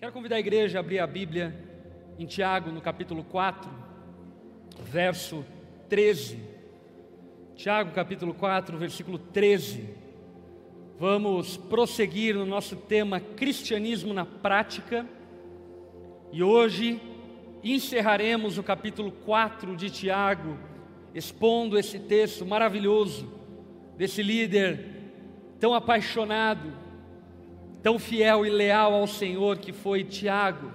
Quero convidar a igreja a abrir a Bíblia em Tiago, no capítulo 4, verso 13. Tiago, capítulo 4, versículo 13. Vamos prosseguir no nosso tema Cristianismo na Prática. E hoje encerraremos o capítulo 4 de Tiago, expondo esse texto maravilhoso desse líder tão apaixonado tão fiel e leal ao Senhor que foi Tiago,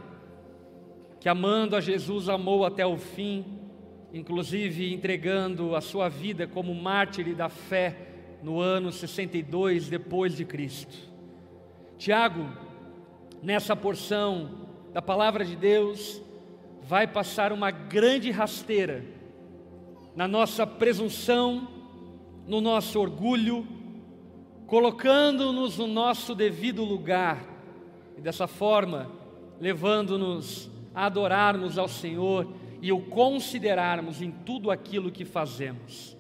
que amando a Jesus amou até o fim, inclusive entregando a sua vida como mártir da fé no ano 62 depois de Cristo. Tiago, nessa porção da palavra de Deus, vai passar uma grande rasteira na nossa presunção, no nosso orgulho, colocando-nos no nosso devido lugar e dessa forma levando-nos a adorarmos ao Senhor e o considerarmos em tudo aquilo que fazemos.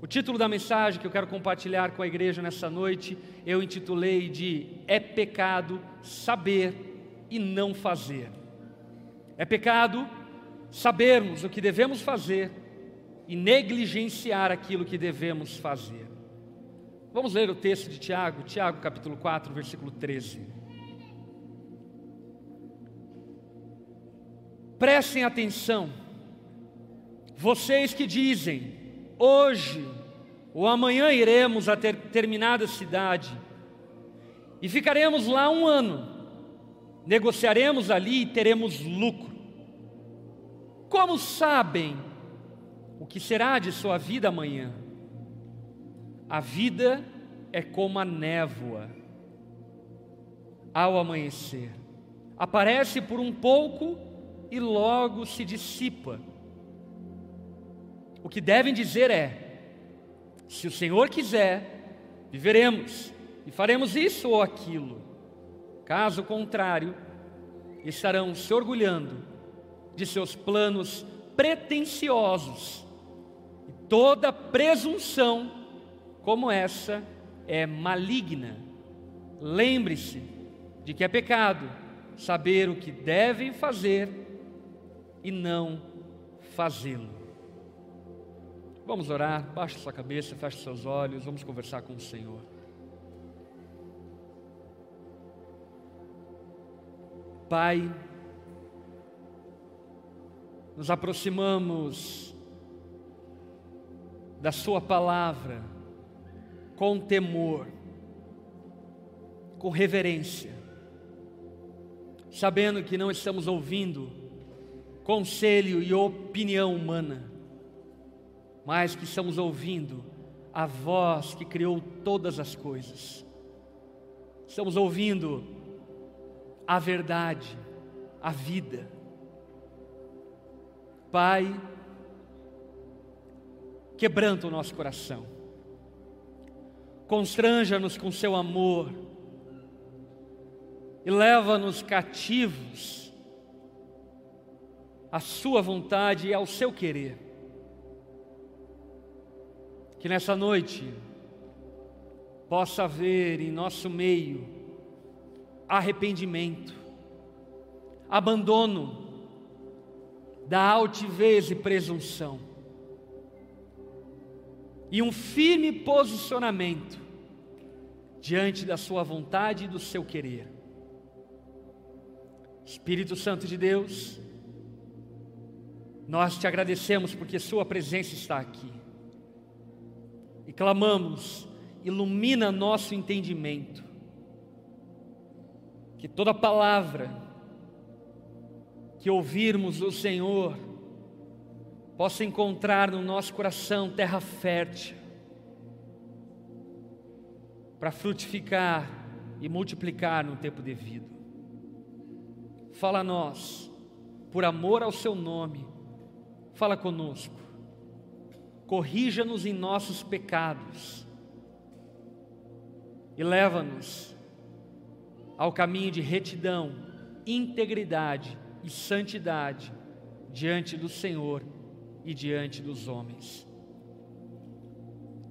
O título da mensagem que eu quero compartilhar com a igreja nessa noite, eu intitulei de É pecado saber e não fazer. É pecado sabermos o que devemos fazer e negligenciar aquilo que devemos fazer. Vamos ler o texto de Tiago, Tiago capítulo 4, versículo 13. Prestem atenção, vocês que dizem, hoje ou amanhã iremos a determinada cidade e ficaremos lá um ano, negociaremos ali e teremos lucro. Como sabem o que será de sua vida amanhã? A vida é como a névoa ao amanhecer. Aparece por um pouco e logo se dissipa. O que devem dizer é: se o Senhor quiser, viveremos e faremos isso ou aquilo. Caso contrário, estarão se orgulhando de seus planos pretensiosos e toda presunção como essa é maligna. Lembre-se de que é pecado saber o que devem fazer e não fazê-lo. Vamos orar, baixe sua cabeça, feche seus olhos, vamos conversar com o Senhor. Pai, nos aproximamos da Sua palavra com temor, com reverência, sabendo que não estamos ouvindo conselho e opinião humana, mas que estamos ouvindo a voz que criou todas as coisas. Estamos ouvindo a verdade, a vida. Pai, quebranta o nosso coração constranja-nos com seu amor e leva-nos cativos à sua vontade e ao seu querer. Que nessa noite possa haver em nosso meio arrependimento, abandono da altivez e presunção e um firme posicionamento diante da Sua vontade e do seu querer. Espírito Santo de Deus, nós te agradecemos porque Sua presença está aqui e clamamos, ilumina nosso entendimento, que toda palavra que ouvirmos do Senhor possa encontrar no nosso coração terra fértil, para frutificar e multiplicar no tempo devido. Fala a nós, por amor ao seu nome, fala conosco, corrija-nos em nossos pecados e leva-nos ao caminho de retidão, integridade e santidade diante do Senhor e diante dos homens.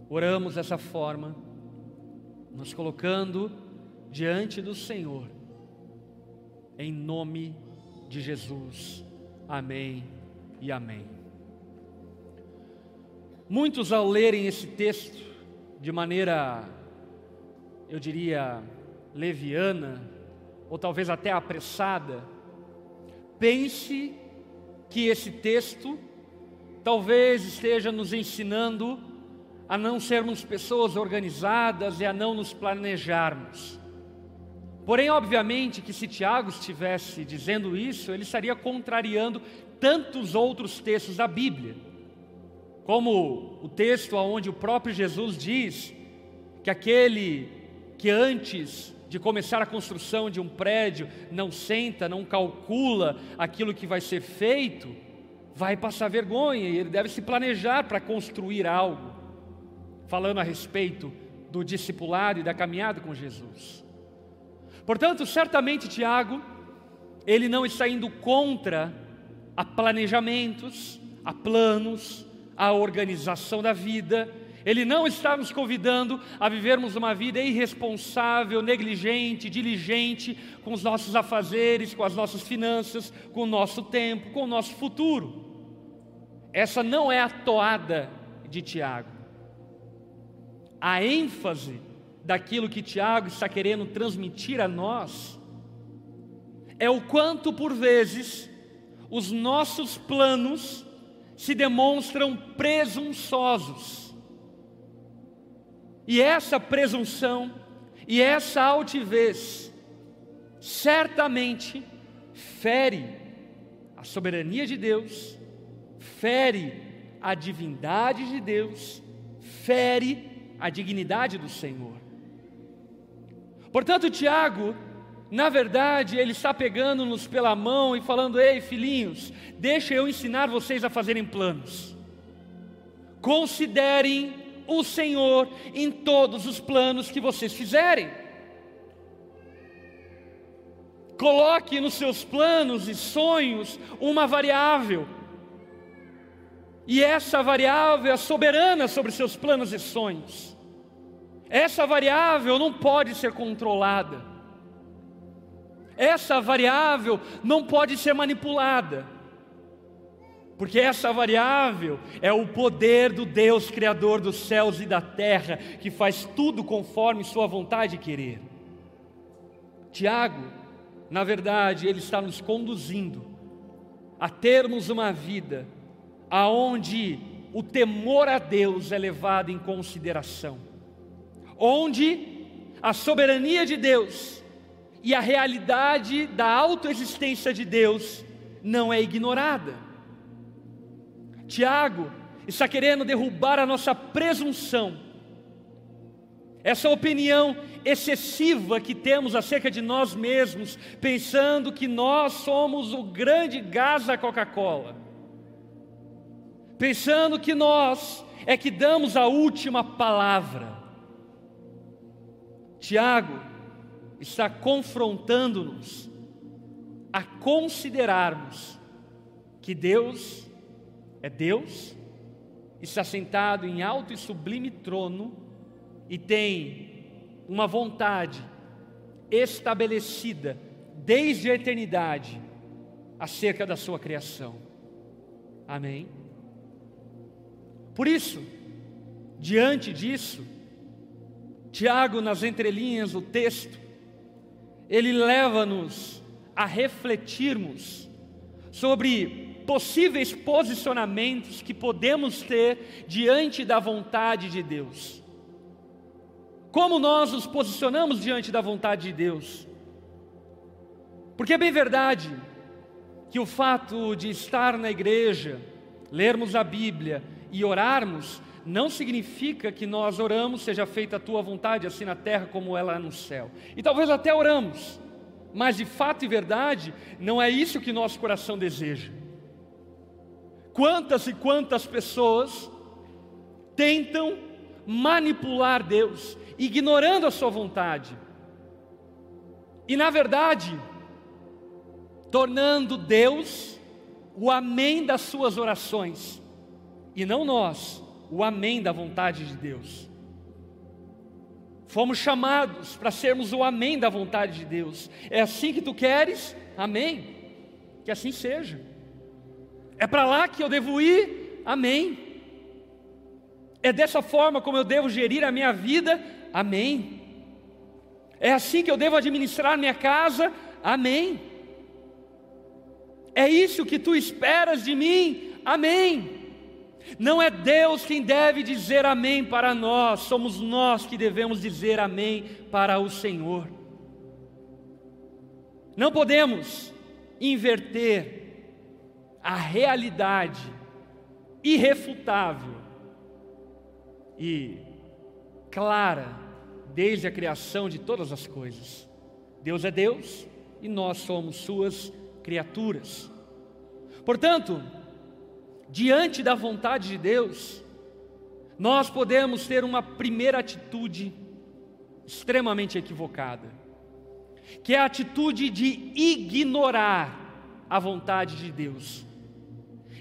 Oramos dessa forma nos colocando diante do Senhor em nome de Jesus. Amém e amém. Muitos, ao lerem esse texto de maneira, eu diria, leviana, ou talvez até apressada, pense que esse texto talvez esteja nos ensinando a não sermos pessoas organizadas e a não nos planejarmos. Porém, obviamente, que se Tiago estivesse dizendo isso, ele estaria contrariando tantos outros textos da Bíblia, como o texto onde o próprio Jesus diz que aquele que antes de começar a construção de um prédio não senta, não calcula aquilo que vai ser feito, vai passar vergonha e ele deve se planejar para construir algo, falando a respeito do discipulado e da caminhada com Jesus. Portanto, certamente Tiago, ele não está indo contra a planejamentos, a planos, a organização da vida. Ele não está nos convidando a vivermos uma vida irresponsável, negligente, diligente com os nossos afazeres, com as nossas finanças, com o nosso tempo, com o nosso futuro. Essa não é a toada de Tiago. A ênfase daquilo que Tiago está querendo transmitir a nós é o quanto por vezes os nossos planos se demonstram presunçosos. E essa presunção e essa altivez certamente fere a soberania de Deus, fere a divindade de Deus, fere a dignidade do Senhor. Portanto, Tiago, na verdade, ele está pegando-nos pela mão e falando: Ei, filhinhos, deixa eu ensinar vocês a fazerem planos. Considerem o Senhor em todos os planos que vocês fizerem. Coloque nos seus planos e sonhos uma variável. E essa variável é soberana sobre seus planos e sonhos. Essa variável não pode ser controlada. Essa variável não pode ser manipulada. Porque essa variável é o poder do Deus Criador dos céus e da terra, que faz tudo conforme Sua vontade e querer. Tiago, na verdade, ele está nos conduzindo a termos uma vida aonde o temor a Deus é levado em consideração onde a soberania de Deus e a realidade da autoexistência de Deus não é ignorada. Tiago está querendo derrubar a nossa presunção, essa opinião excessiva que temos acerca de nós mesmos, pensando que nós somos o grande gás da Coca-Cola, pensando que nós é que damos a última palavra. Tiago está confrontando-nos a considerarmos que Deus é Deus, está sentado em alto e sublime trono e tem uma vontade estabelecida desde a eternidade acerca da sua criação. Amém? Por isso, diante disso, Tiago, nas entrelinhas do texto, ele leva-nos a refletirmos sobre possíveis posicionamentos que podemos ter diante da vontade de Deus. Como nós nos posicionamos diante da vontade de Deus? Porque é bem verdade que o fato de estar na igreja, lermos a Bíblia e orarmos não significa que nós oramos, seja feita a tua vontade, assim na terra como ela é no céu. E talvez até oramos, mas de fato e verdade, não é isso que nosso coração deseja. Quantas e quantas pessoas tentam manipular Deus, ignorando a sua vontade, e na verdade, tornando Deus o amém das suas orações, e não nós, o amém da vontade de Deus. Fomos chamados para sermos o amém da vontade de Deus. É assim que tu queres? Amém. Que assim seja. É para lá que eu devo ir? Amém. É dessa forma como eu devo gerir a minha vida? Amém. É assim que eu devo administrar minha casa? Amém. É isso que tu esperas de mim? Amém. Não é Deus quem deve dizer amém para nós, somos nós que devemos dizer amém para o Senhor. Não podemos inverter a realidade irrefutável e clara desde a criação de todas as coisas. Deus é Deus e nós somos Suas criaturas. Portanto, diante da vontade de Deus, nós podemos ter uma primeira atitude extremamente equivocada, que é a atitude de ignorar a vontade de Deus,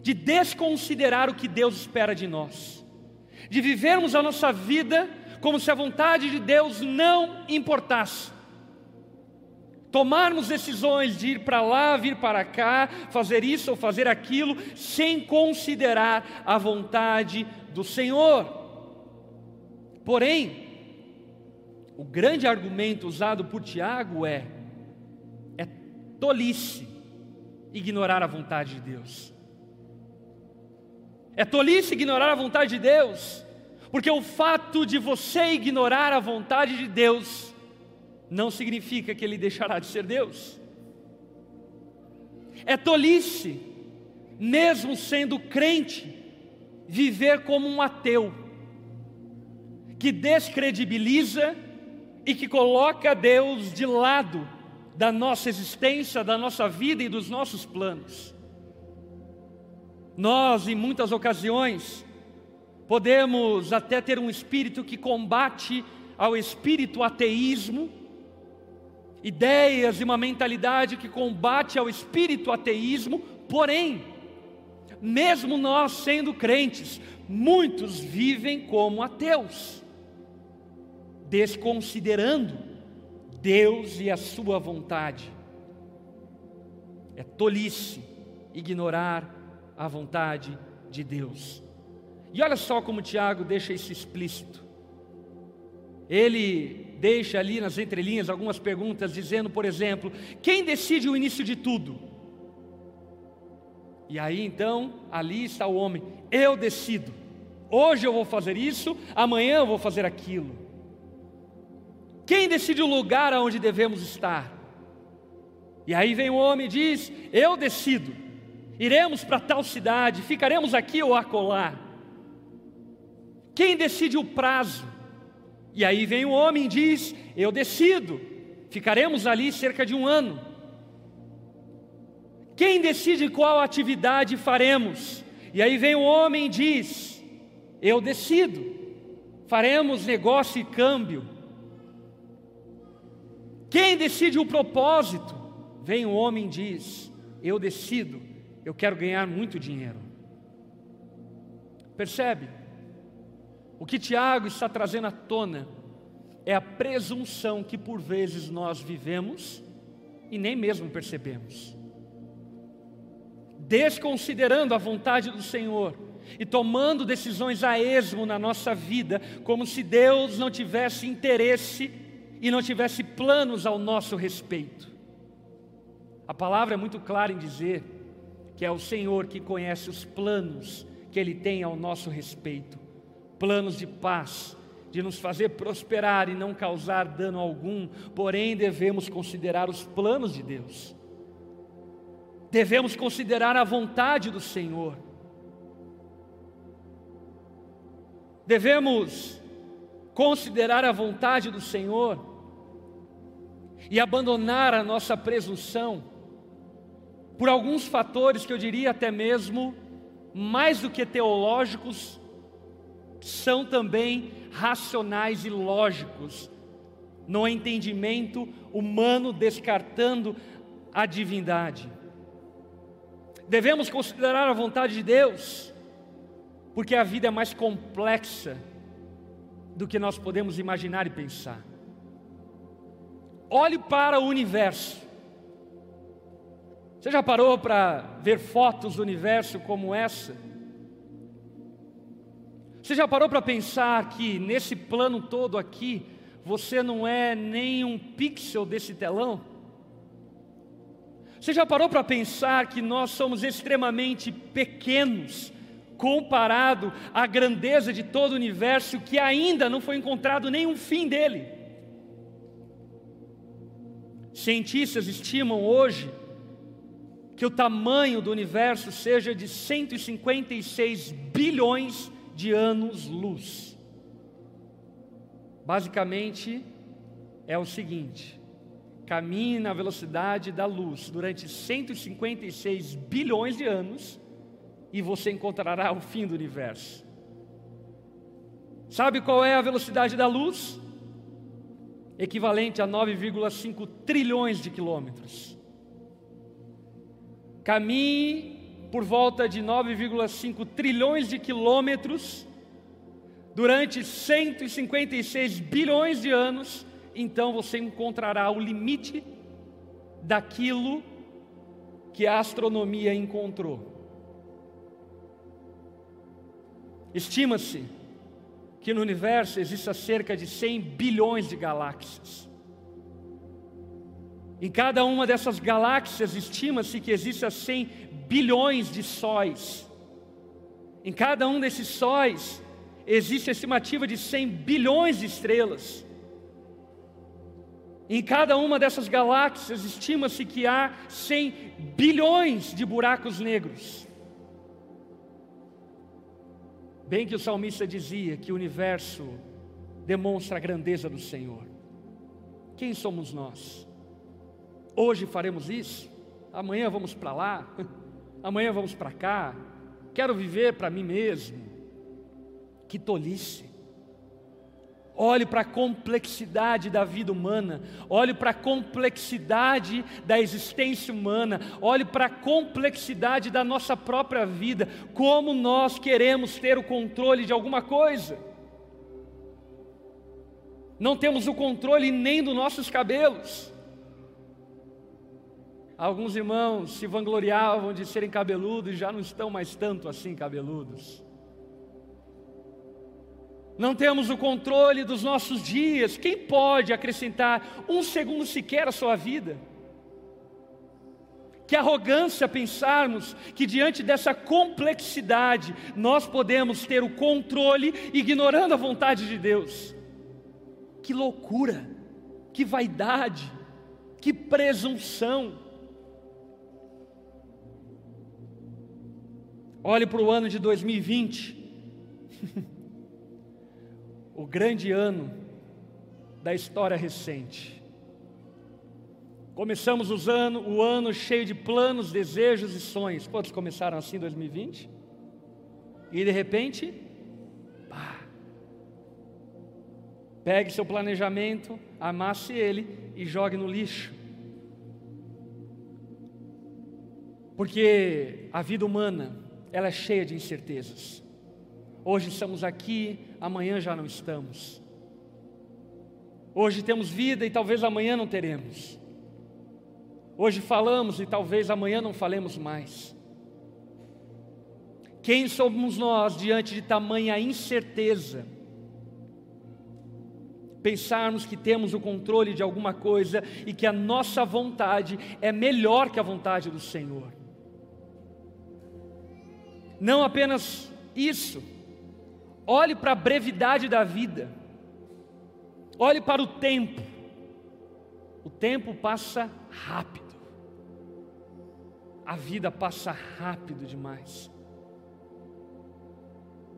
de desconsiderar o que Deus espera de nós, de vivermos a nossa vida como se a vontade de Deus não importasse tomarmos decisões de ir para lá, vir para cá, fazer isso ou fazer aquilo, sem considerar a vontade do Senhor. Porém, o grande argumento usado por Tiago é: é tolice ignorar a vontade de Deus. É tolice ignorar a vontade de Deus, porque o fato de você ignorar a vontade de Deus não significa que ele deixará de ser Deus. É tolice, mesmo sendo crente, viver como um ateu, que descredibiliza e que coloca Deus de lado da nossa existência, da nossa vida e dos nossos planos. Nós, em muitas ocasiões, podemos até ter um espírito que combate ao espírito ateísmo, ideias e uma mentalidade que combate ao espírito ateísmo, porém, mesmo nós sendo crentes, muitos vivem como ateus, desconsiderando Deus e a sua vontade. É tolice ignorar a vontade de Deus. E olha só como Tiago deixa isso explícito. Ele deixa ali nas entrelinhas algumas perguntas, dizendo, por exemplo, quem decide o início de tudo? E aí então, ali está o homem, eu decido. Hoje eu vou fazer isso, amanhã eu vou fazer aquilo. Quem decide o lugar aonde devemos estar? E aí vem o homem e diz: Eu decido. Iremos para tal cidade, ficaremos aqui ou acolá. Quem decide o prazo? E aí vem o homem e diz: Eu decido, ficaremos ali cerca de um ano. Quem decide qual atividade faremos? E aí vem o homem e diz: Eu decido, faremos negócio e câmbio. Quem decide o propósito? Vem o homem e diz: Eu decido, eu quero ganhar muito dinheiro. Percebe? O que Tiago está trazendo à tona é a presunção que por vezes nós vivemos e nem mesmo percebemos. Desconsiderando a vontade do Senhor e tomando decisões a esmo na nossa vida, como se Deus não tivesse interesse e não tivesse planos ao nosso respeito. A palavra é muito clara em dizer que é o Senhor que conhece os planos que Ele tem ao nosso respeito planos de paz, de nos fazer prosperar e não causar dano algum, porém devemos considerar os planos de Deus, devemos considerar a vontade do Senhor, devemos considerar a vontade do Senhor e abandonar a nossa presunção por alguns fatores que eu diria até mesmo mais do que teológicos são também racionais e lógicos, no entendimento humano, descartando a divindade. Devemos considerar a vontade de Deus, porque a vida é mais complexa do que nós podemos imaginar e pensar. Olhe para o universo. Você já parou para ver fotos do universo como essa? Você já parou para pensar que nesse plano todo aqui, você não é nem um pixel desse telão? Você já parou para pensar que nós somos extremamente pequenos comparado à grandeza de todo o universo que ainda não foi encontrado nenhum fim dele? Cientistas estimam hoje que o tamanho do universo seja de 156 bilhões de anos-luz. Basicamente, é o seguinte: caminhe na velocidade da luz durante 156 bilhões de anos e você encontrará o fim do universo. Sabe qual é a velocidade da luz? Equivalente a 9,5 trilhões de quilômetros. Caminhe por volta de 9,5 trilhões de quilômetros durante 156 bilhões de anos então você encontrará o limite daquilo que a astronomia encontrou. Estima-se que no universo exista cerca de 100 bilhões de galáxias. Em cada uma dessas galáxias estima-se que exista 100 bilhões de sóis. Em cada um desses sóis existe a estimativa de 100 bilhões de estrelas. Em cada uma dessas galáxias estima-se que há 100 bilhões de buracos negros. Bem que o salmista dizia que o universo demonstra a grandeza do Senhor. Quem somos nós? Hoje faremos isso, amanhã vamos para lá, amanhã vamos para cá. Quero viver para mim mesmo. Que tolice. Olhe para a complexidade da vida humana, olhe para a complexidade da existência humana, olhe para a complexidade da nossa própria vida, como nós queremos ter o controle de alguma coisa. Não temos o controle nem dos nossos cabelos. Alguns irmãos se vangloriavam de serem cabeludos e já não estão mais tanto assim cabeludos não temos o controle dos nossos dias. Quem pode acrescentar um segundo sequer à sua vida? Que arrogância pensarmos que diante dessa complexidade nós podemos ter o controle ignorando a vontade de Deus. Que loucura, que vaidade, que presunção. Olhe para o ano de 2020. o grande ano da história recente. Começamos os ano, o ano cheio de planos, desejos e sonhos. Quantos começaram assim em 2020? E de repente, pá. Pegue seu planejamento, amasse ele e jogue no lixo. Porque a vida humana, ela é cheia de incertezas. Hoje estamos aqui, amanhã já não estamos. Hoje temos vida e talvez amanhã não teremos. Hoje falamos e talvez amanhã não falemos mais. Quem somos nós diante de tamanha incerteza? Pensarmos que temos o controle de alguma coisa e que a nossa vontade é melhor que a vontade do Senhor. Não apenas isso, Olhe para a brevidade da vida. Olhe para o tempo. O tempo passa rápido. A vida passa rápido demais.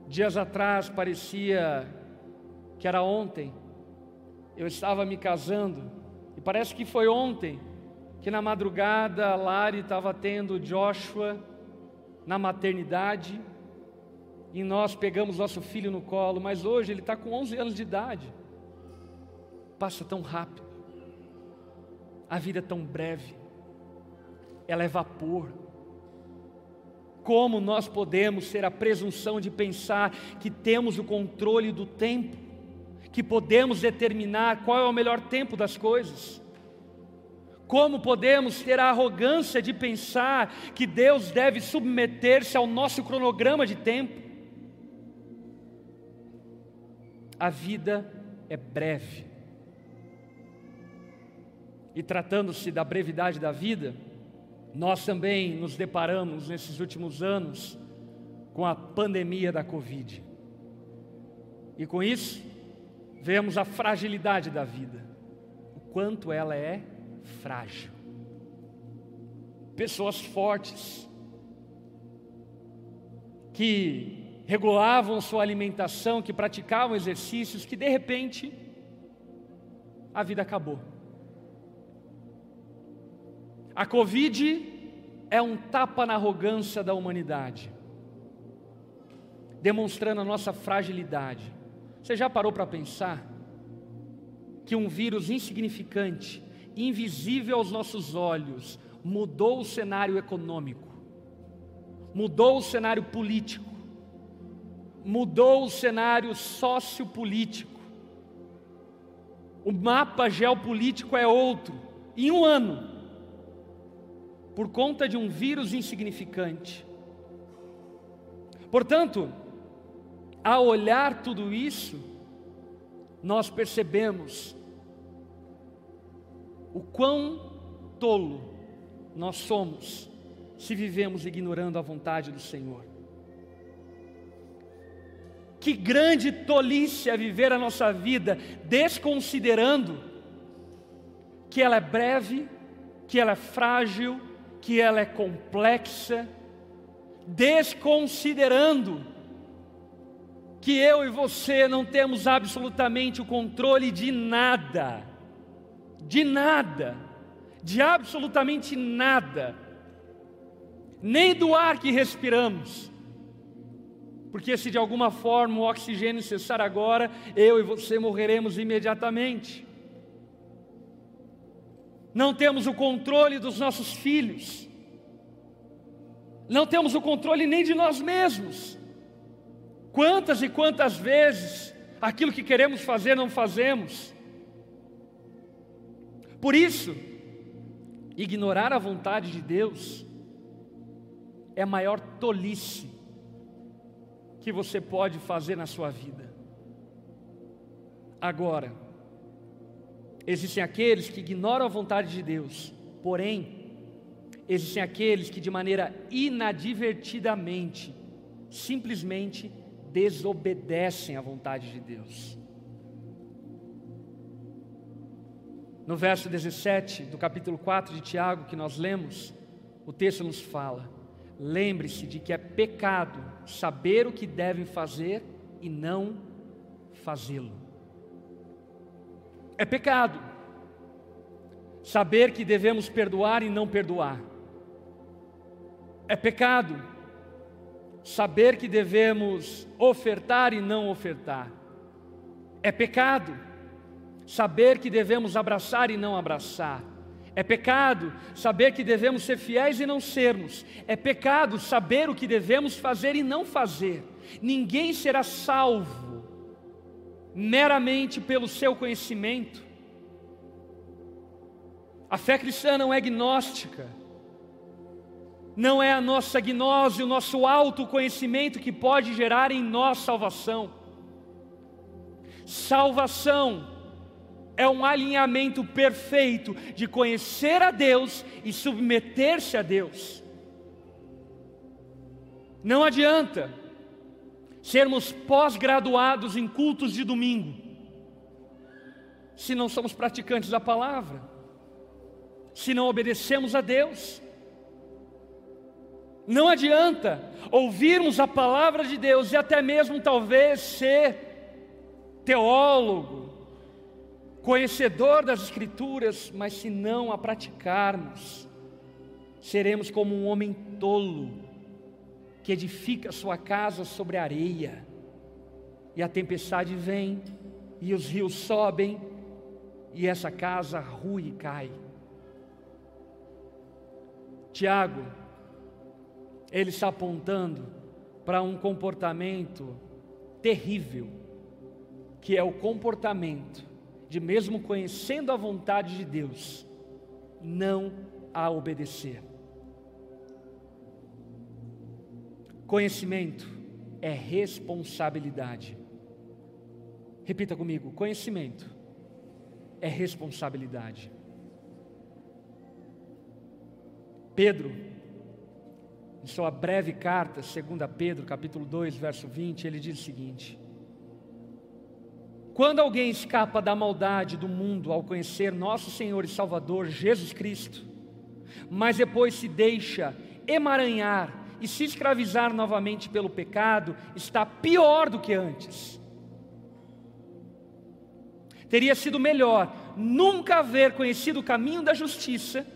Dias atrás parecia que era ontem. Eu estava me casando e parece que foi ontem que na madrugada a Lari estava tendo Joshua na maternidade e nós pegamos nosso filho no colo, mas hoje ele está com 11 anos de idade. Passa tão rápido, a vida é tão breve, ela é vapor. Como nós podemos ter a presunção de pensar que temos o controle do tempo, que podemos determinar qual é o melhor tempo das coisas? Como podemos ter a arrogância de pensar que Deus deve submeter-se ao nosso cronograma de tempo? A vida é breve. E tratando-se da brevidade da vida, nós também nos deparamos nesses últimos anos com a pandemia da Covid. E com isso, vemos a fragilidade da vida, o quanto ela é frágil. Pessoas fortes, que regulavam sua alimentação, que praticavam exercícios, que de repente a vida acabou. A Covid é um tapa na arrogância da humanidade, demonstrando a nossa fragilidade. Você já parou para pensar que um vírus insignificante, invisível aos nossos olhos, mudou o cenário econômico, mudou o cenário político, mudou o cenário sociopolítico. O mapa geopolítico é outro. Em um ano, por conta de um vírus insignificante. Portanto, ao olhar tudo isso, nós percebemos o quão tolo nós somos se vivemos ignorando a vontade do Senhor. Que grande tolice é viver a nossa vida desconsiderando que ela é breve, que ela é frágil, que ela é complexa, desconsiderando que eu e você não temos absolutamente o controle de nada, de nada, de absolutamente nada, nem do ar que respiramos, porque se de alguma forma o oxigênio cessar agora, eu e você morreremos imediatamente não temos o controle dos nossos filhos, não temos o controle nem de nós mesmos. Quantas e quantas vezes aquilo que queremos fazer não fazemos? Por isso, ignorar a vontade de Deus é a maior tolice que você pode fazer na sua vida. Agora, Existem aqueles que ignoram a vontade de Deus, porém, existem aqueles que de maneira inadvertidamente, simplesmente desobedecem à vontade de Deus. No verso 17 do capítulo 4 de Tiago, que nós lemos, o texto nos fala: lembre-se de que é pecado saber o que devem fazer e não fazê-lo. É pecado. Saber que devemos perdoar e não perdoar. É pecado. Saber que devemos ofertar e não ofertar. É pecado. Saber que devemos abraçar e não abraçar. É pecado saber que devemos ser fiéis e não sermos. É pecado saber o que devemos fazer e não fazer. Ninguém será salvo meramente pelo seu conhecimento. A fé cristã não é gnóstica, não é a nossa gnose, o nosso autoconhecimento que pode gerar em nós salvação. Salvação é um alinhamento perfeito de conhecer a Deus e submeter-se a Deus. Não adianta sermos pós-graduados em cultos de domingo, se não somos praticantes da palavra, se não obedecemos a Deus. Não adianta ouvirmos a palavra de Deus e até mesmo talvez ser teólogo, conhecedor das Escrituras, mas se não a praticarmos, seremos como um homem tolo que edifica sua casa sobre areia, e a tempestade vem, e os rios sobem, e essa casa rui e cai. Tiago, ele está apontando para um comportamento terrível, que é o comportamento de, mesmo conhecendo a vontade de Deus, não a obedecer. Conhecimento é responsabilidade. Repita comigo: conhecimento é responsabilidade. Pedro, em sua breve carta, 2 Pedro, capítulo 2, verso 20, ele diz o seguinte: Quando alguém escapa da maldade do mundo ao conhecer nosso Senhor e Salvador Jesus Cristo, mas depois se deixa emaranhar e se escravizar novamente pelo pecado, está pior do que antes. Teria sido melhor nunca haver conhecido o caminho da justiça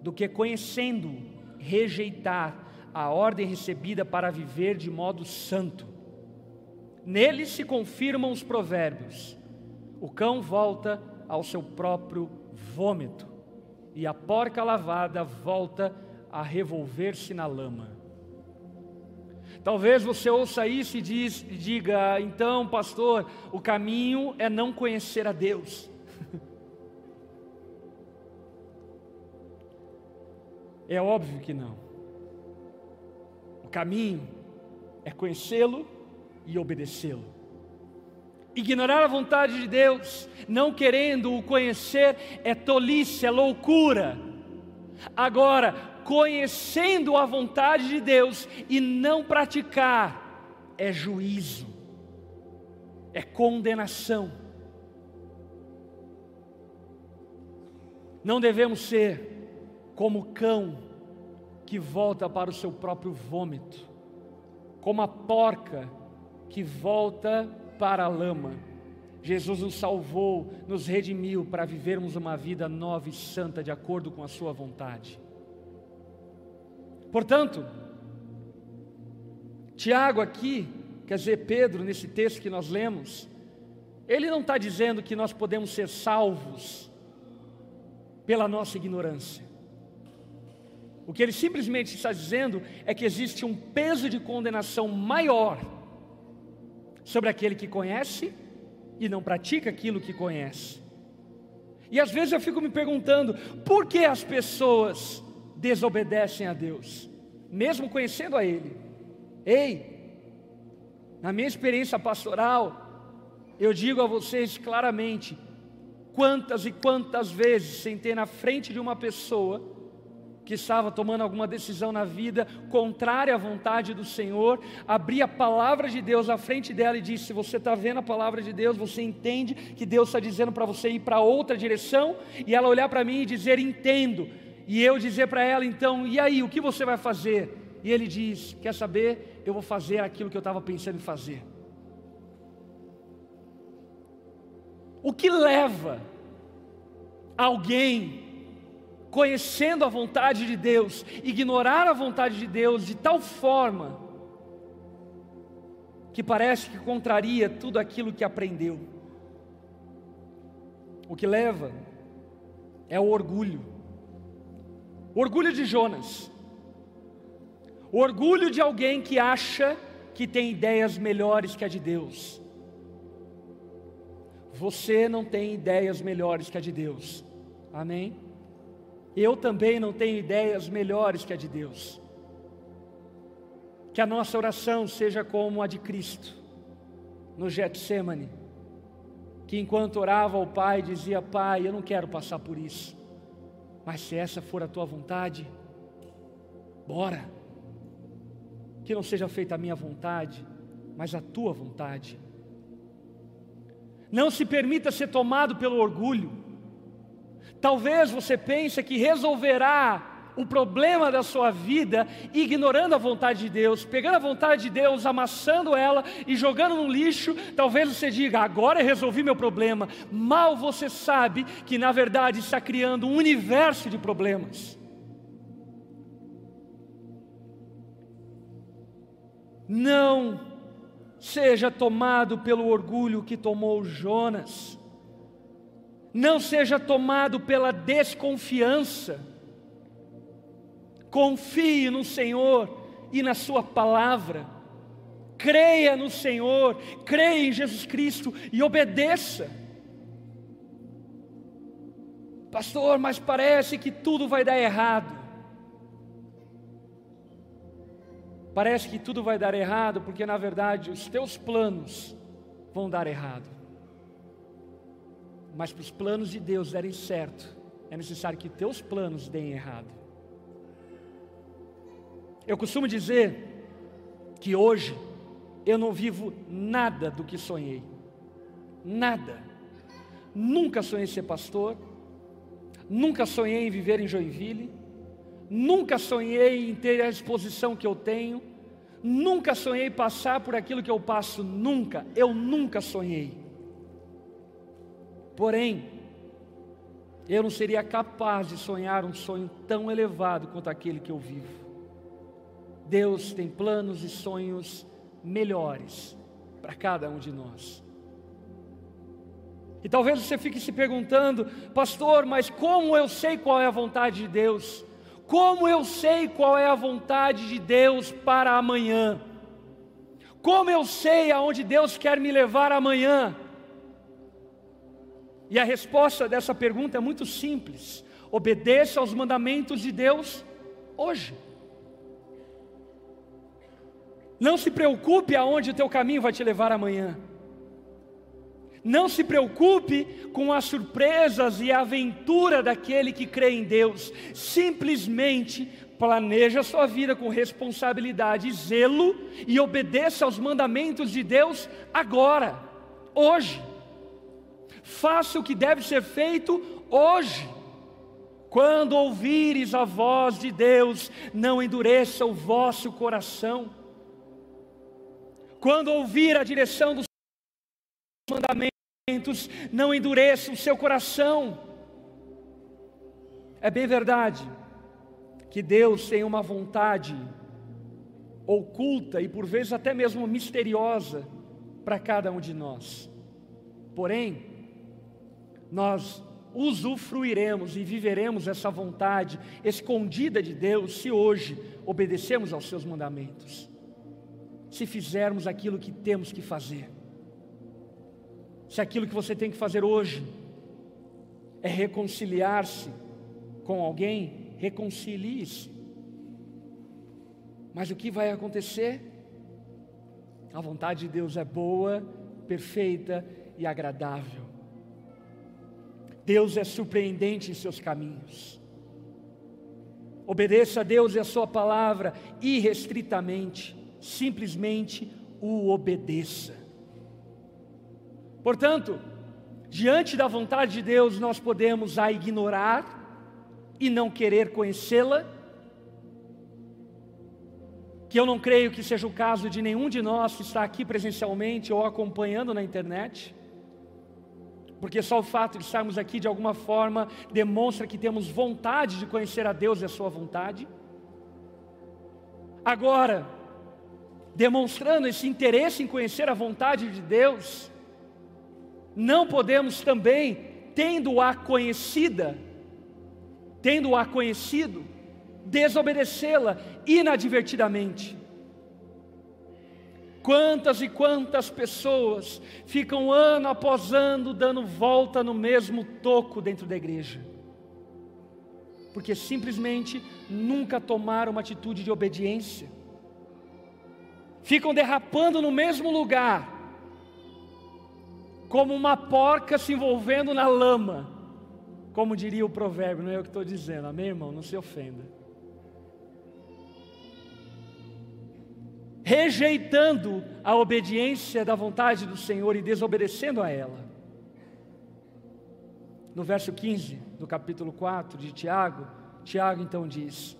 do que conhecendo, rejeitar a ordem recebida para viver de modo santo. Nele se confirmam os provérbios: o cão volta ao seu próprio vômito, e a porca lavada volta a revolver-se na lama. Talvez você ouça isso e, diz, e diga, então, pastor, o caminho é não conhecer a Deus. É óbvio que não. O caminho é conhecê-lo e obedecê-lo. Ignorar a vontade de Deus, não querendo o conhecer, é tolice, é loucura. Agora, conhecendo a vontade de Deus e não praticar, é juízo, é condenação. Não devemos ser como cão que volta para o seu próprio vômito, como a porca que volta para a lama. Jesus nos salvou, nos redimiu para vivermos uma vida nova e santa de acordo com a Sua vontade. Portanto, Tiago aqui, quer dizer, Pedro, nesse texto que nós lemos, ele não está dizendo que nós podemos ser salvos pela nossa ignorância. O que ele simplesmente está dizendo é que existe um peso de condenação maior sobre aquele que conhece e não pratica aquilo que conhece. E às vezes eu fico me perguntando, por que as pessoas desobedecem a Deus, mesmo conhecendo a Ele? Ei, na minha experiência pastoral, eu digo a vocês claramente, quantas e quantas vezes sentei na frente de uma pessoa que estava tomando alguma decisão na vida contrária à vontade do Senhor, abri a palavra de Deus à frente dela e disse: Você está vendo a palavra de Deus, você entende que Deus está dizendo para você ir para outra direção? E ela olhar para mim e dizer: Entendo. E eu dizer para ela: Então, e aí, o que você vai fazer? E ele diz: Quer saber? Eu vou fazer aquilo que eu estava pensando em fazer. O que leva alguém conhecendo a vontade de Deus, ignorar a vontade de Deus de tal forma que parece que contraria tudo aquilo que aprendeu. O que leva é o orgulho. O orgulho de Jonas. O orgulho de alguém que acha que tem ideias melhores que a de Deus. Você não tem ideias melhores que a de Deus. Amém? Eu também não tenho ideias melhores que a de Deus. Que a nossa oração seja como a de Cristo, no Getsemane, que enquanto orava ao Pai, dizia: Pai, eu não quero passar por isso, mas se essa for a tua vontade, bora. Que não seja feita a minha vontade, mas a tua vontade. Não se permita ser tomado pelo orgulho. Talvez você pense que resolverá o problema da sua vida ignorando a vontade de Deus, pegando a vontade de Deus, amassando ela e jogando no lixo. Talvez você diga: agora eu resolvi meu problema. Mal você sabe que na verdade está criando um universo de problemas. Não seja tomado pelo orgulho que tomou Jonas não seja tomado pela desconfiança. Confie no Senhor e na Sua palavra. Creia no Senhor, creia em Jesus Cristo e obedeça. Pastor, mas parece que tudo vai dar errado. Parece que tudo vai dar errado porque, na verdade, os teus planos vão dar errado. Mas para os planos de Deus darem certo, é necessário que teus planos deem errado. Eu costumo dizer que hoje eu não vivo nada do que sonhei. Nada. Nunca sonhei ser pastor, nunca sonhei em viver em Joinville, nunca sonhei em ter a exposição que eu tenho, nunca sonhei passar por aquilo que eu passo, nunca, eu nunca sonhei. Porém, eu não seria capaz de sonhar um sonho tão elevado quanto aquele que eu vivo. Deus tem planos e sonhos melhores para cada um de nós. E talvez você fique se perguntando, pastor, mas como eu sei qual é a vontade de Deus? Como eu sei qual é a vontade de Deus para amanhã? Como eu sei aonde Deus quer me levar amanhã? E a resposta dessa pergunta é muito simples: obedeça aos mandamentos de Deus hoje. Não se preocupe aonde o teu caminho vai te levar amanhã. Não se preocupe com as surpresas e a aventura daquele que crê em Deus. Simplesmente planeja a sua vida com responsabilidade e zelo e obedeça aos mandamentos de Deus agora, hoje. Faça o que deve ser feito hoje. Quando ouvires a voz de Deus, não endureça o vosso coração. Quando ouvir a direção dos mandamentos, não endureça o seu coração. É bem verdade que Deus tem uma vontade oculta e por vezes até mesmo misteriosa para cada um de nós. Porém, nós usufruiremos e viveremos essa vontade escondida de Deus se hoje obedecemos aos seus mandamentos, se fizermos aquilo que temos que fazer se aquilo que você tem que fazer hoje é reconciliar-se com alguém, reconcilie-se. Mas o que vai acontecer? A vontade de Deus é boa, perfeita e agradável. Deus é surpreendente em seus caminhos. Obedeça a Deus e a Sua palavra irrestritamente, simplesmente o obedeça. Portanto, diante da vontade de Deus, nós podemos a ignorar e não querer conhecê-la, que eu não creio que seja o caso de nenhum de nós que está aqui presencialmente ou acompanhando na internet, porque só o fato de estarmos aqui de alguma forma demonstra que temos vontade de conhecer a Deus e a Sua vontade. Agora, demonstrando esse interesse em conhecer a vontade de Deus, não podemos também, tendo-a conhecida, tendo-a conhecido, desobedecê-la inadvertidamente. Quantas e quantas pessoas ficam ano após ano dando volta no mesmo toco dentro da igreja, porque simplesmente nunca tomaram uma atitude de obediência, ficam derrapando no mesmo lugar, como uma porca se envolvendo na lama, como diria o provérbio, não é eu que estou dizendo, amém, irmão? Não se ofenda. Rejeitando a obediência da vontade do Senhor e desobedecendo a ela. No verso 15 do capítulo 4 de Tiago, Tiago então diz: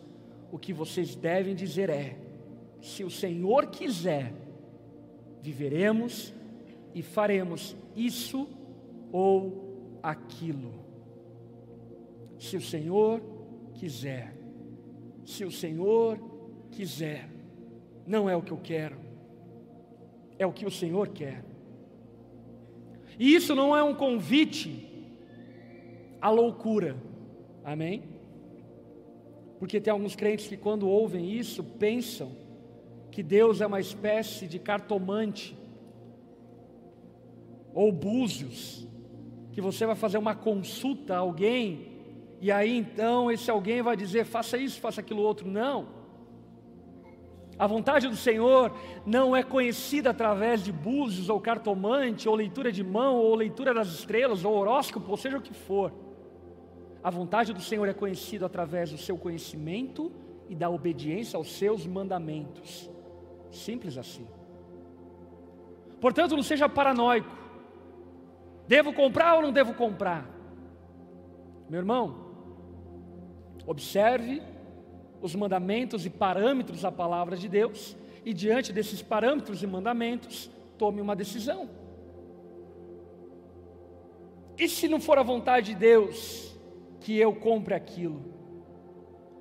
O que vocês devem dizer é: se o Senhor quiser, viveremos e faremos isso ou aquilo. Se o Senhor quiser, se o Senhor quiser, não é o que eu quero, é o que o Senhor quer. E isso não é um convite à loucura, amém? Porque tem alguns crentes que, quando ouvem isso, pensam que Deus é uma espécie de cartomante ou búzios, que você vai fazer uma consulta a alguém e aí então esse alguém vai dizer: faça isso, faça aquilo outro. Não. A vontade do Senhor não é conhecida através de búzios ou cartomante, ou leitura de mão, ou leitura das estrelas, ou horóscopo, ou seja o que for. A vontade do Senhor é conhecida através do seu conhecimento e da obediência aos seus mandamentos. Simples assim. Portanto, não seja paranoico. Devo comprar ou não devo comprar? Meu irmão, observe os mandamentos e parâmetros da palavra de Deus, e diante desses parâmetros e mandamentos, tome uma decisão. E se não for a vontade de Deus que eu compre aquilo?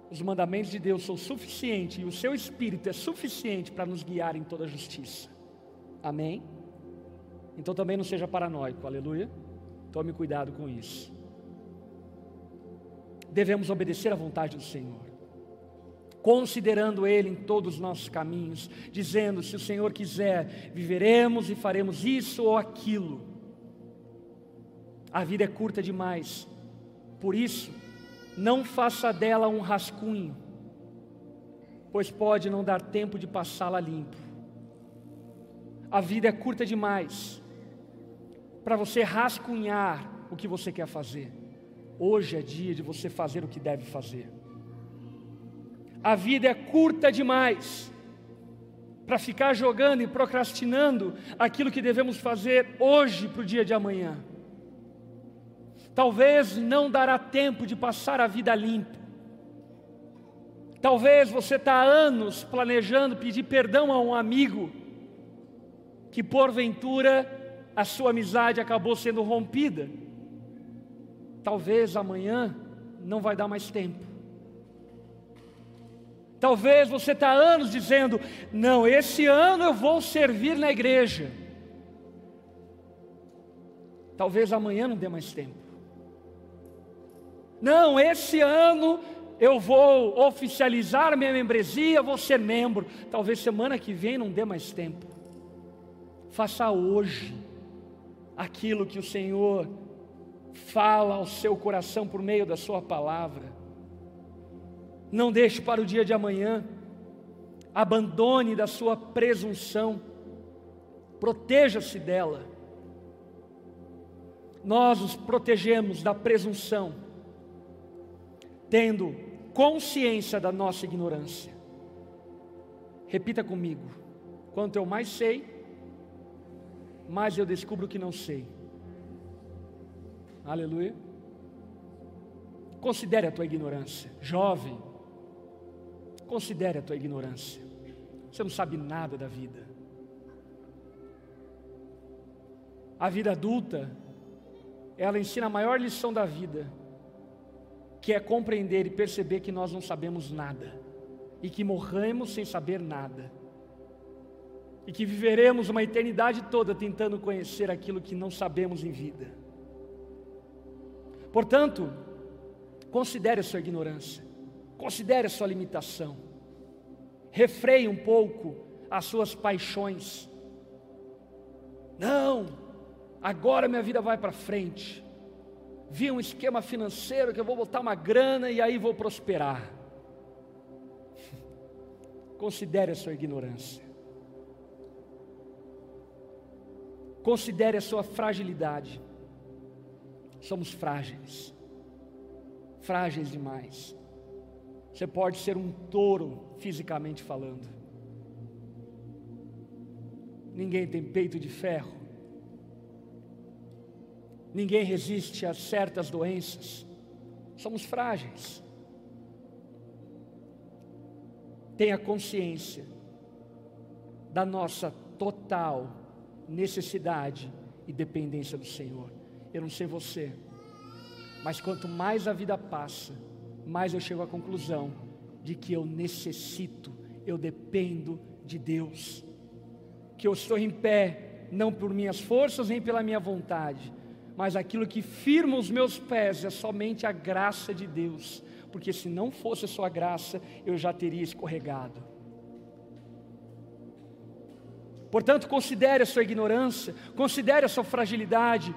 Os mandamentos de Deus são suficientes e o seu espírito é suficiente para nos guiar em toda a justiça. Amém? Então também não seja paranoico, aleluia. Tome cuidado com isso. Devemos obedecer à vontade do Senhor considerando Ele em todos os nossos caminhos, dizendo: se o Senhor quiser, viveremos e faremos isso ou aquilo. A vida é curta demais, por isso, não faça dela um rascunho, pois pode não dar tempo de passá-la limpo. A vida é curta demais para você rascunhar o que você quer fazer. Hoje é dia de você fazer o que deve fazer. A vida é curta demais para ficar jogando e procrastinando aquilo que devemos fazer hoje para o dia de amanhã. Talvez não dará tempo de passar a vida limpa. Talvez você está há anos planejando pedir perdão a um amigo que porventura a sua amizade acabou sendo rompida. Talvez amanhã não vai dar mais tempo. Talvez você está anos dizendo: não, esse ano eu vou servir na igreja. Talvez amanhã não dê mais tempo. Não, esse ano eu vou oficializar minha membresia, vou ser membro. Talvez semana que vem não dê mais tempo. Faça hoje aquilo que o Senhor fala ao seu coração por meio da Sua palavra. Não deixe para o dia de amanhã. Abandone da sua presunção. Proteja-se dela. Nós os protegemos da presunção, tendo consciência da nossa ignorância. Repita comigo: quanto eu mais sei, mais eu descubro que não sei. Aleluia. Considere a tua ignorância, jovem. Considere a tua ignorância. Você não sabe nada da vida. A vida adulta, ela ensina a maior lição da vida, que é compreender e perceber que nós não sabemos nada e que morremos sem saber nada. E que viveremos uma eternidade toda tentando conhecer aquilo que não sabemos em vida. Portanto, considere a sua ignorância. Considere a sua limitação. Refreie um pouco as suas paixões. Não, agora minha vida vai para frente. Vi um esquema financeiro que eu vou botar uma grana e aí vou prosperar. Considere a sua ignorância. Considere a sua fragilidade. Somos frágeis, frágeis demais. Você pode ser um touro, fisicamente falando. Ninguém tem peito de ferro. Ninguém resiste a certas doenças. Somos frágeis. Tenha consciência da nossa total necessidade e dependência do Senhor. Eu não sei você, mas quanto mais a vida passa, mais eu chego à conclusão de que eu necessito, eu dependo de Deus, que eu estou em pé, não por minhas forças nem pela minha vontade, mas aquilo que firma os meus pés é somente a graça de Deus, porque se não fosse a Sua graça, eu já teria escorregado. Portanto, considere a sua ignorância, considere a sua fragilidade,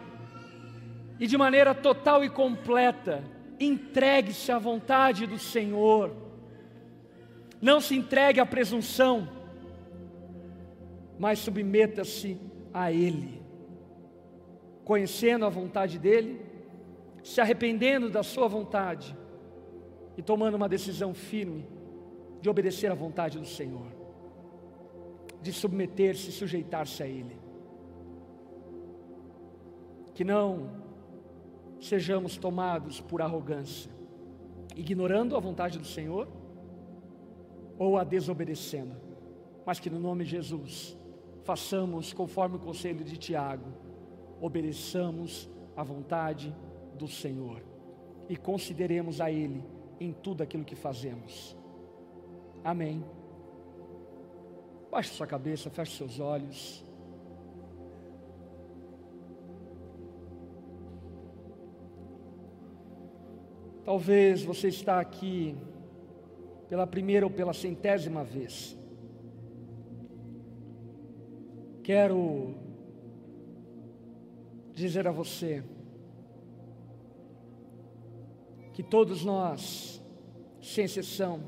e de maneira total e completa, Entregue-se à vontade do Senhor. Não se entregue à presunção, mas submeta-se a Ele, conhecendo a vontade dEle, se arrependendo da Sua vontade e tomando uma decisão firme de obedecer à vontade do Senhor, de submeter-se e sujeitar-se a Ele. Que não sejamos tomados por arrogância, ignorando a vontade do Senhor ou a desobedecendo, mas que no nome de Jesus façamos conforme o conselho de Tiago, obedeçamos a vontade do Senhor e consideremos a Ele em tudo aquilo que fazemos. Amém. Baixe sua cabeça, feche seus olhos. Talvez você está aqui pela primeira ou pela centésima vez. Quero dizer a você que todos nós, sem exceção,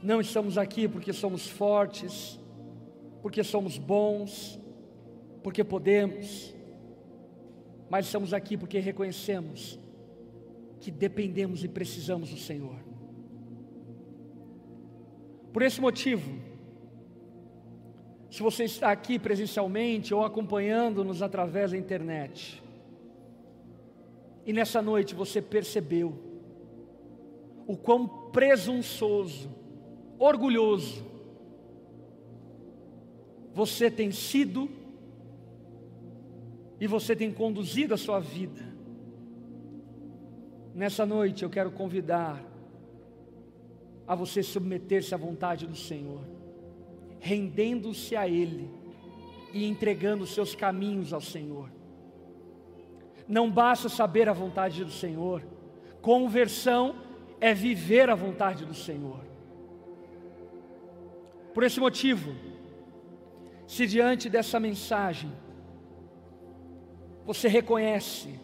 não estamos aqui porque somos fortes, porque somos bons, porque podemos, mas estamos aqui porque reconhecemos que dependemos e precisamos do Senhor. Por esse motivo, se você está aqui presencialmente ou acompanhando-nos através da internet, e nessa noite você percebeu o quão presunçoso, orgulhoso você tem sido e você tem conduzido a sua vida. Nessa noite eu quero convidar a você submeter-se à vontade do Senhor, rendendo-se a Ele e entregando seus caminhos ao Senhor. Não basta saber a vontade do Senhor, conversão é viver a vontade do Senhor. Por esse motivo, se diante dessa mensagem você reconhece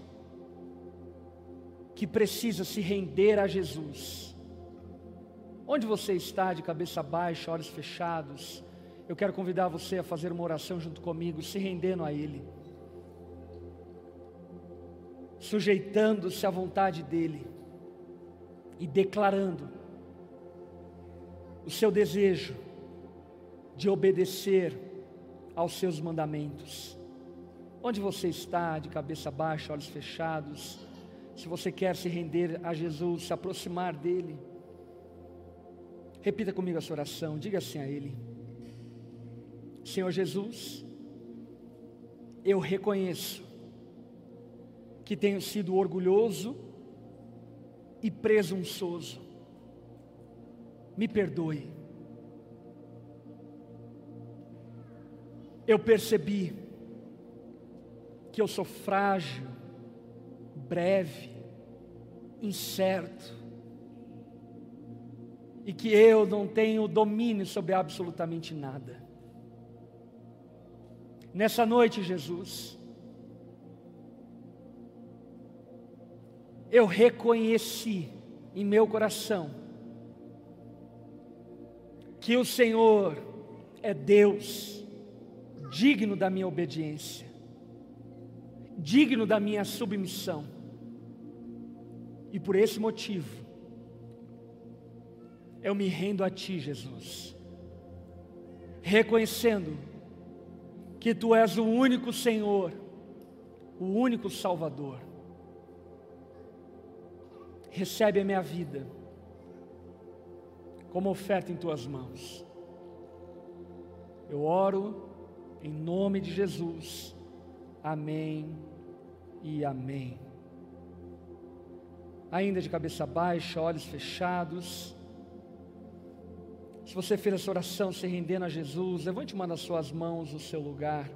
que precisa se render a Jesus. Onde você está, de cabeça baixa, olhos fechados, eu quero convidar você a fazer uma oração junto comigo, se rendendo a Ele, sujeitando-se à vontade dEle e declarando o seu desejo de obedecer aos seus mandamentos. Onde você está, de cabeça baixa, olhos fechados, se você quer se render a Jesus, se aproximar dEle, repita comigo essa oração, diga assim a Ele: Senhor Jesus, eu reconheço que tenho sido orgulhoso e presunçoso, me perdoe. Eu percebi que eu sou frágil, breve, incerto, e que eu não tenho domínio sobre absolutamente nada. Nessa noite, Jesus, eu reconheci em meu coração que o Senhor é Deus, digno da minha obediência digno da minha submissão. E por esse motivo, eu me rendo a Ti, Jesus, reconhecendo que Tu és o único Senhor, o único Salvador. Recebe a minha vida como oferta em Tuas mãos. Eu oro em nome de Jesus. Amém e amém. Ainda de cabeça baixa, olhos fechados. Se você fez essa oração se rendendo a Jesus, levante uma das suas mãos no seu lugar.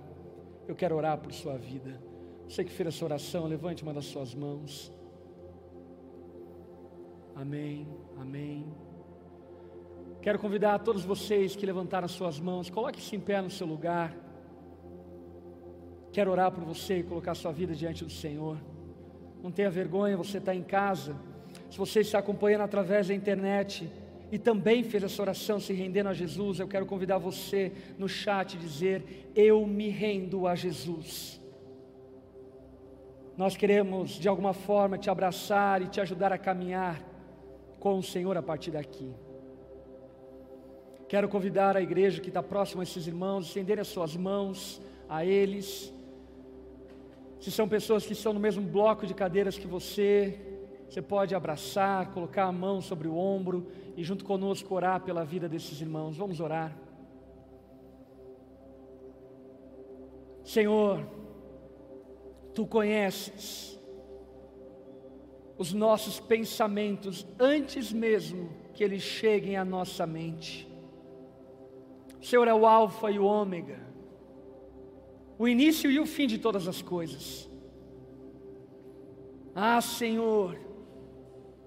Eu quero orar por sua vida. Você que fez essa oração, levante uma das suas mãos. Amém, amém. Quero convidar a todos vocês que levantaram as suas mãos, coloque-se em pé no seu lugar. Quero orar por você e colocar sua vida diante do Senhor. Não tenha vergonha, você está em casa. Se você está acompanhando através da internet e também fez essa oração se rendendo a Jesus, eu quero convidar você no chat dizer: Eu me rendo a Jesus. Nós queremos de alguma forma te abraçar e te ajudar a caminhar com o Senhor a partir daqui. Quero convidar a igreja que está próxima a esses irmãos, estender as suas mãos a eles. Se são pessoas que estão no mesmo bloco de cadeiras que você, você pode abraçar, colocar a mão sobre o ombro e junto conosco orar pela vida desses irmãos. Vamos orar. Senhor, Tu conheces os nossos pensamentos antes mesmo que eles cheguem à nossa mente. O Senhor é o Alfa e o Ômega, o início e o fim de todas as coisas. Ah, Senhor,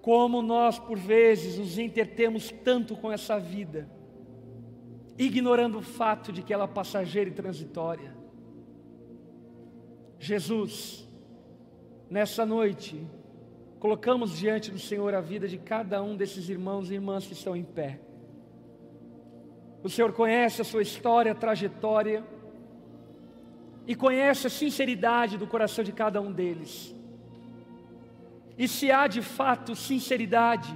como nós por vezes nos entretemos tanto com essa vida, ignorando o fato de que ela é passageira e transitória. Jesus, nessa noite, colocamos diante do Senhor a vida de cada um desses irmãos e irmãs que estão em pé. O Senhor conhece a sua história, a trajetória, e conhece a sinceridade do coração de cada um deles. E se há de fato sinceridade,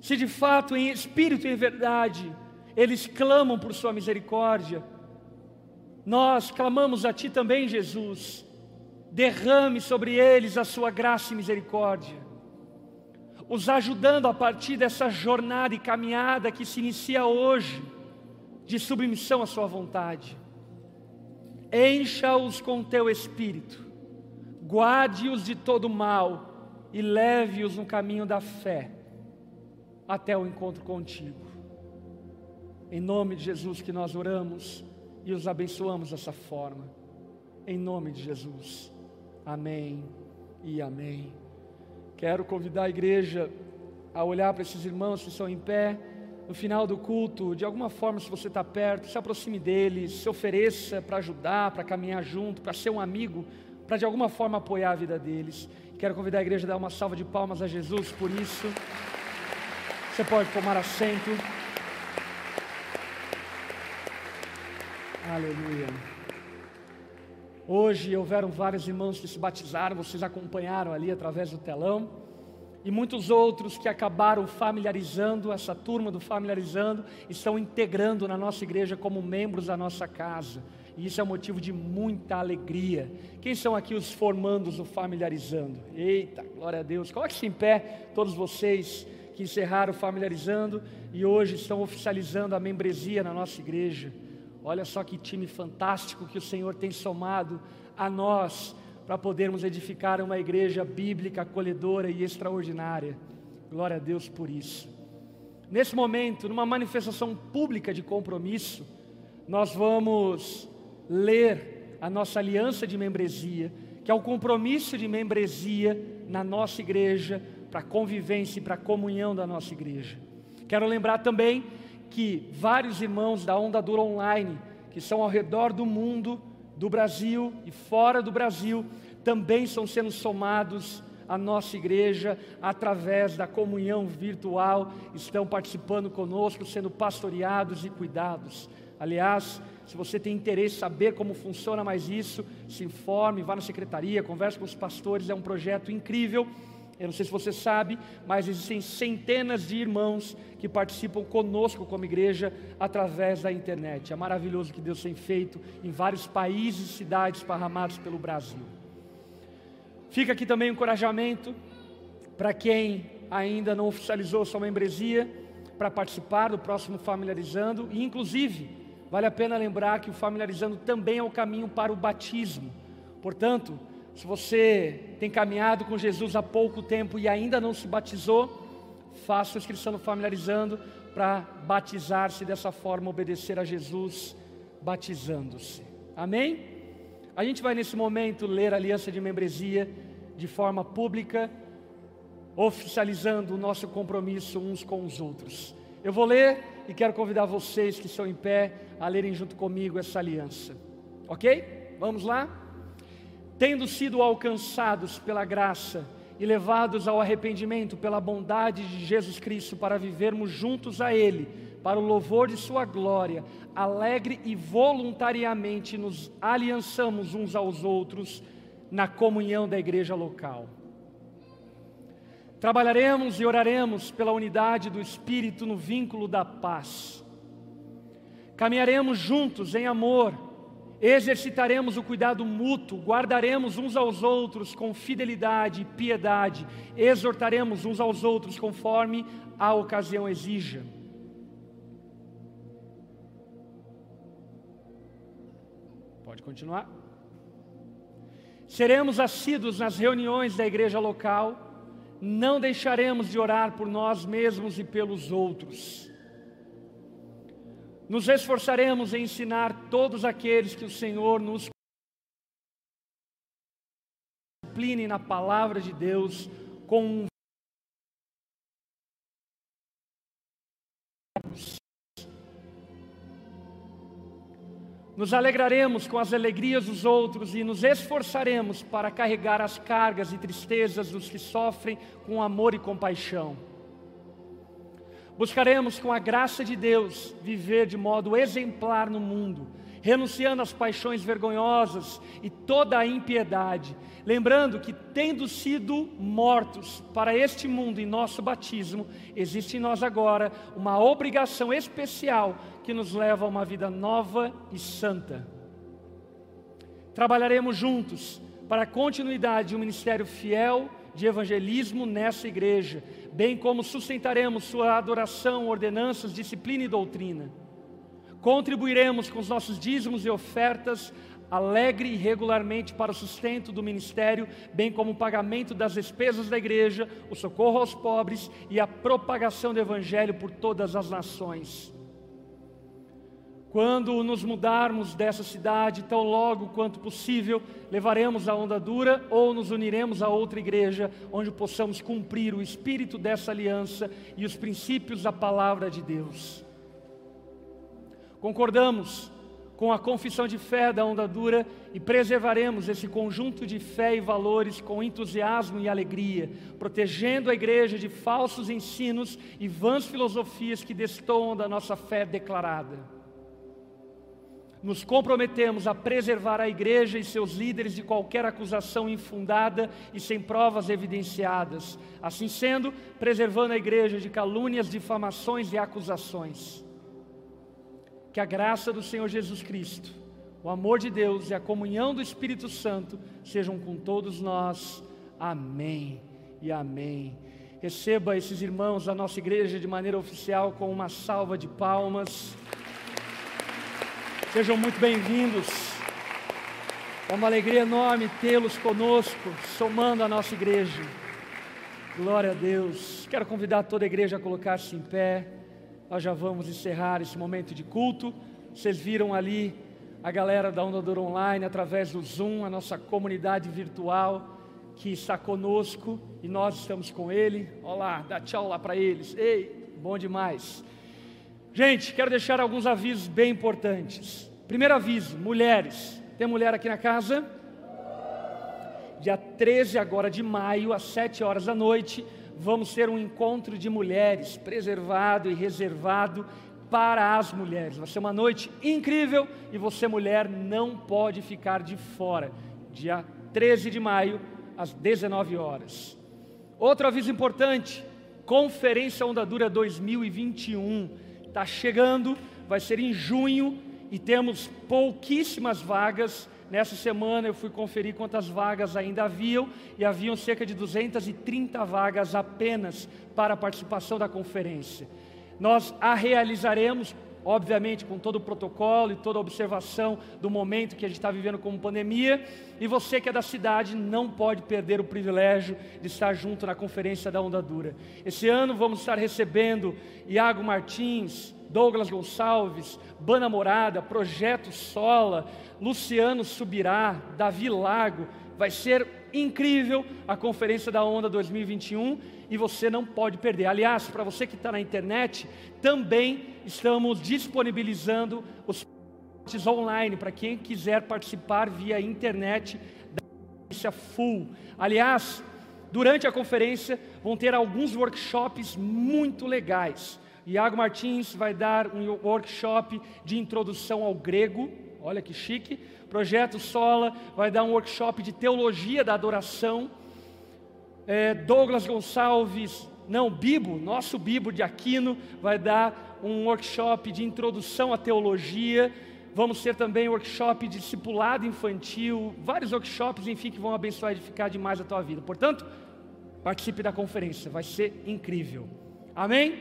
se de fato em espírito e em verdade eles clamam por Sua misericórdia, nós clamamos a Ti também, Jesus, derrame sobre eles a Sua graça e misericórdia, os ajudando a partir dessa jornada e caminhada que se inicia hoje, de submissão à Sua vontade. Encha-os com Teu Espírito, guarde-os de todo mal e leve-os no caminho da fé, até o encontro contigo. Em nome de Jesus que nós oramos e os abençoamos dessa forma. Em nome de Jesus. Amém e amém. Quero convidar a igreja a olhar para esses irmãos que estão em pé. No final do culto, de alguma forma, se você está perto, se aproxime deles, se ofereça para ajudar, para caminhar junto, para ser um amigo, para de alguma forma apoiar a vida deles. Quero convidar a igreja a dar uma salva de palmas a Jesus por isso. Você pode tomar assento. Aleluia. Hoje houveram vários irmãos que se batizaram, vocês acompanharam ali através do telão, e muitos outros que acabaram familiarizando, essa turma do familiarizando, estão integrando na nossa igreja como membros da nossa casa. E isso é um motivo de muita alegria. Quem são aqui os formandos do familiarizando? Eita, glória a Deus. Coloque-se em pé, todos vocês que encerraram familiarizando e hoje estão oficializando a membresia na nossa igreja. Olha só que time fantástico que o Senhor tem somado a nós para podermos edificar uma igreja bíblica, acolhedora e extraordinária. Glória a Deus por isso. Nesse momento, numa manifestação pública de compromisso, nós vamos ler a nossa aliança de membresia, que é o compromisso de membresia na nossa igreja, para a convivência e para a comunhão da nossa igreja. Quero lembrar também que vários irmãos da Onda Dura Online, que são ao redor do mundo, do Brasil e fora do Brasil, também estão sendo somados à nossa igreja através da comunhão virtual, estão participando conosco, sendo pastoreados e cuidados. Aliás, se você tem interesse em saber como funciona mais isso, se informe, vá na secretaria, converse com os pastores, é um projeto incrível eu não sei se você sabe, mas existem centenas de irmãos que participam conosco como igreja através da internet. É maravilhoso o que Deus tem feito em vários países e cidades esparramados pelo Brasil. Fica aqui também um encorajamento para quem ainda não oficializou sua membresia para participar do próximo Familiarizando e inclusive vale a pena lembrar que o Familiarizando também é o caminho para o batismo. Portanto, se você tem caminhado com Jesus há pouco tempo e ainda não se batizou, faça a inscrição Familiarizando para batizar-se dessa forma, obedecer a Jesus, batizando-se. Amém? A gente vai nesse momento ler a aliança de membresia de forma pública, oficializando o nosso compromisso uns com os outros. Eu vou ler e quero convidar vocês que estão em pé a lerem junto comigo essa aliança. Ok? Vamos lá? Tendo sido alcançados pela graça e levados ao arrependimento pela bondade de Jesus Cristo para vivermos juntos a Ele, para o louvor de Sua glória, alegre e voluntariamente nos aliançamos uns aos outros na comunhão da igreja local. Trabalharemos e oraremos pela unidade do Espírito no vínculo da paz. Caminharemos juntos em amor, exercitaremos o cuidado mútuo, guardaremos uns aos outros com fidelidade e piedade, exortaremos uns aos outros conforme a ocasião exija. Pode continuar. Seremos assíduos nas reuniões da igreja local, não deixaremos de orar por nós mesmos e pelos outros. Nos esforçaremos em ensinar todos aqueles que o Senhor nos discipline na palavra de Deus com um Nos alegraremos com as alegrias dos outros e nos esforçaremos para carregar as cargas e tristezas dos que sofrem com amor e compaixão. Buscaremos, com a graça de Deus, viver de modo exemplar no mundo, renunciando às paixões vergonhosas e toda a impiedade, lembrando que, tendo sido mortos para este mundo em nosso batismo, existe em nós agora uma obrigação especial que nos leva a uma vida nova e santa. Trabalharemos juntos para a continuidade de um ministério fiel de evangelismo nessa igreja, bem como sustentaremos sua adoração, ordenanças, disciplina e doutrina. Contribuiremos com os nossos dízimos e ofertas alegre e regularmente para o sustento do ministério, bem como o pagamento das despesas da igreja, o socorro aos pobres e a propagação do evangelho por todas as nações. Quando nos mudarmos dessa cidade, tão logo quanto possível, levaremos a onda dura ou nos uniremos a outra igreja, onde possamos cumprir o espírito dessa aliança e os princípios da palavra de Deus. Concordamos com a confissão de fé da onda dura e preservaremos esse conjunto de fé e valores com entusiasmo e alegria, protegendo a igreja de falsos ensinos e vãs filosofias que destoam da nossa fé declarada. Nos comprometemos a preservar a igreja e seus líderes de qualquer acusação infundada e sem provas evidenciadas. Assim sendo, preservando a igreja de calúnias, difamações e acusações. Que a graça do Senhor Jesus Cristo, o amor de Deus e a comunhão do Espírito Santo sejam com todos nós. Amém e amém. Receba esses irmãos da nossa igreja de maneira oficial com uma salva de palmas. Sejam muito bem-vindos. É uma alegria enorme tê-los conosco, somando a nossa igreja. Glória a Deus. Quero convidar toda a igreja a colocar-se em pé. Nós já vamos encerrar esse momento de culto. Vocês viram ali a galera da Onda Dor Online através do Zoom, a nossa comunidade virtual que está conosco e nós estamos com ele. Olá, dá tchau lá para eles. Ei, bom demais. Gente, quero deixar alguns avisos bem importantes. Primeiro aviso: mulheres. Tem mulher aqui na casa? Dia 13 agora de maio, às 7 horas da noite, vamos ter um encontro de mulheres, preservado e reservado para as mulheres. Vai ser uma noite incrível e você, mulher, não pode ficar de fora. Dia 13 de maio, às 19 horas. Outro aviso importante: Conferência Onda Dura 2021 está chegando, vai ser em junho e temos pouquíssimas vagas Nessa semana eu fui conferir quantas vagas ainda haviam e haviam cerca de 230 vagas apenas para a participação da conferência. Nós a realizaremos, obviamente, com todo o protocolo e toda a observação do momento que a gente está vivendo como pandemia. E você que é da cidade não pode perder o privilégio de estar junto na conferência da Onda Dura. Esse ano vamos estar recebendo Iago Martins, Douglas Gonçalves, Bana Morada, Projeto Sola, Luciano Subirá, Davi Lago. Vai ser incrível a Conferência da Onda 2021 e você não pode perder. Aliás, para você que está na internet, também estamos disponibilizando os online para quem quiser participar via internet full. Aliás, durante a conferência vão ter alguns workshops muito legais. Iago Martins vai dar um workshop de introdução ao grego, olha que chique. Projeto Sola vai dar um workshop de teologia da adoração. É, Douglas Gonçalves, não, Bibo, nosso Bibo de Aquino, vai dar um workshop de introdução à teologia. Vamos ter também workshop de discipulado infantil, vários workshops, enfim, que vão abençoar e edificar demais a tua vida. Portanto, participe da conferência, vai ser incrível. Amém?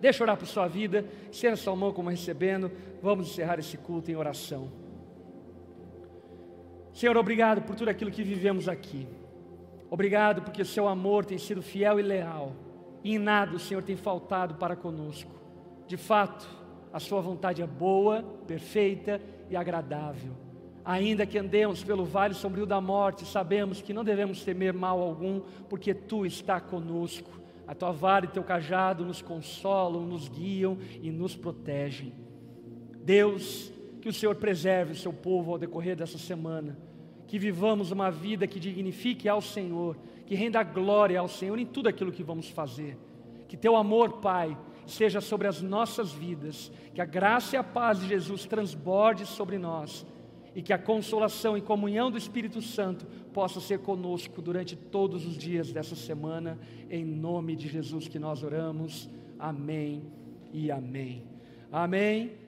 Deixa eu orar por sua vida, estenda sua mão como recebendo. Vamos encerrar esse culto em oração. Senhor, obrigado por tudo aquilo que vivemos aqui. Obrigado porque o seu amor tem sido fiel e leal. E em nada o Senhor tem faltado para conosco. De fato, a sua vontade é boa, perfeita e agradável. Ainda que andemos pelo vale sombrio da morte, sabemos que não devemos temer mal algum, porque tu está conosco. A tua vara e teu cajado nos consolam, nos guiam e nos protegem. Deus, que o Senhor preserve o seu povo ao decorrer dessa semana que vivamos uma vida que dignifique ao Senhor, que renda glória ao Senhor em tudo aquilo que vamos fazer. Que teu amor, Pai, seja sobre as nossas vidas, que a graça e a paz de Jesus transborde sobre nós e que a consolação e comunhão do Espírito Santo possa ser conosco durante todos os dias dessa semana, em nome de Jesus que nós oramos. Amém e amém. Amém.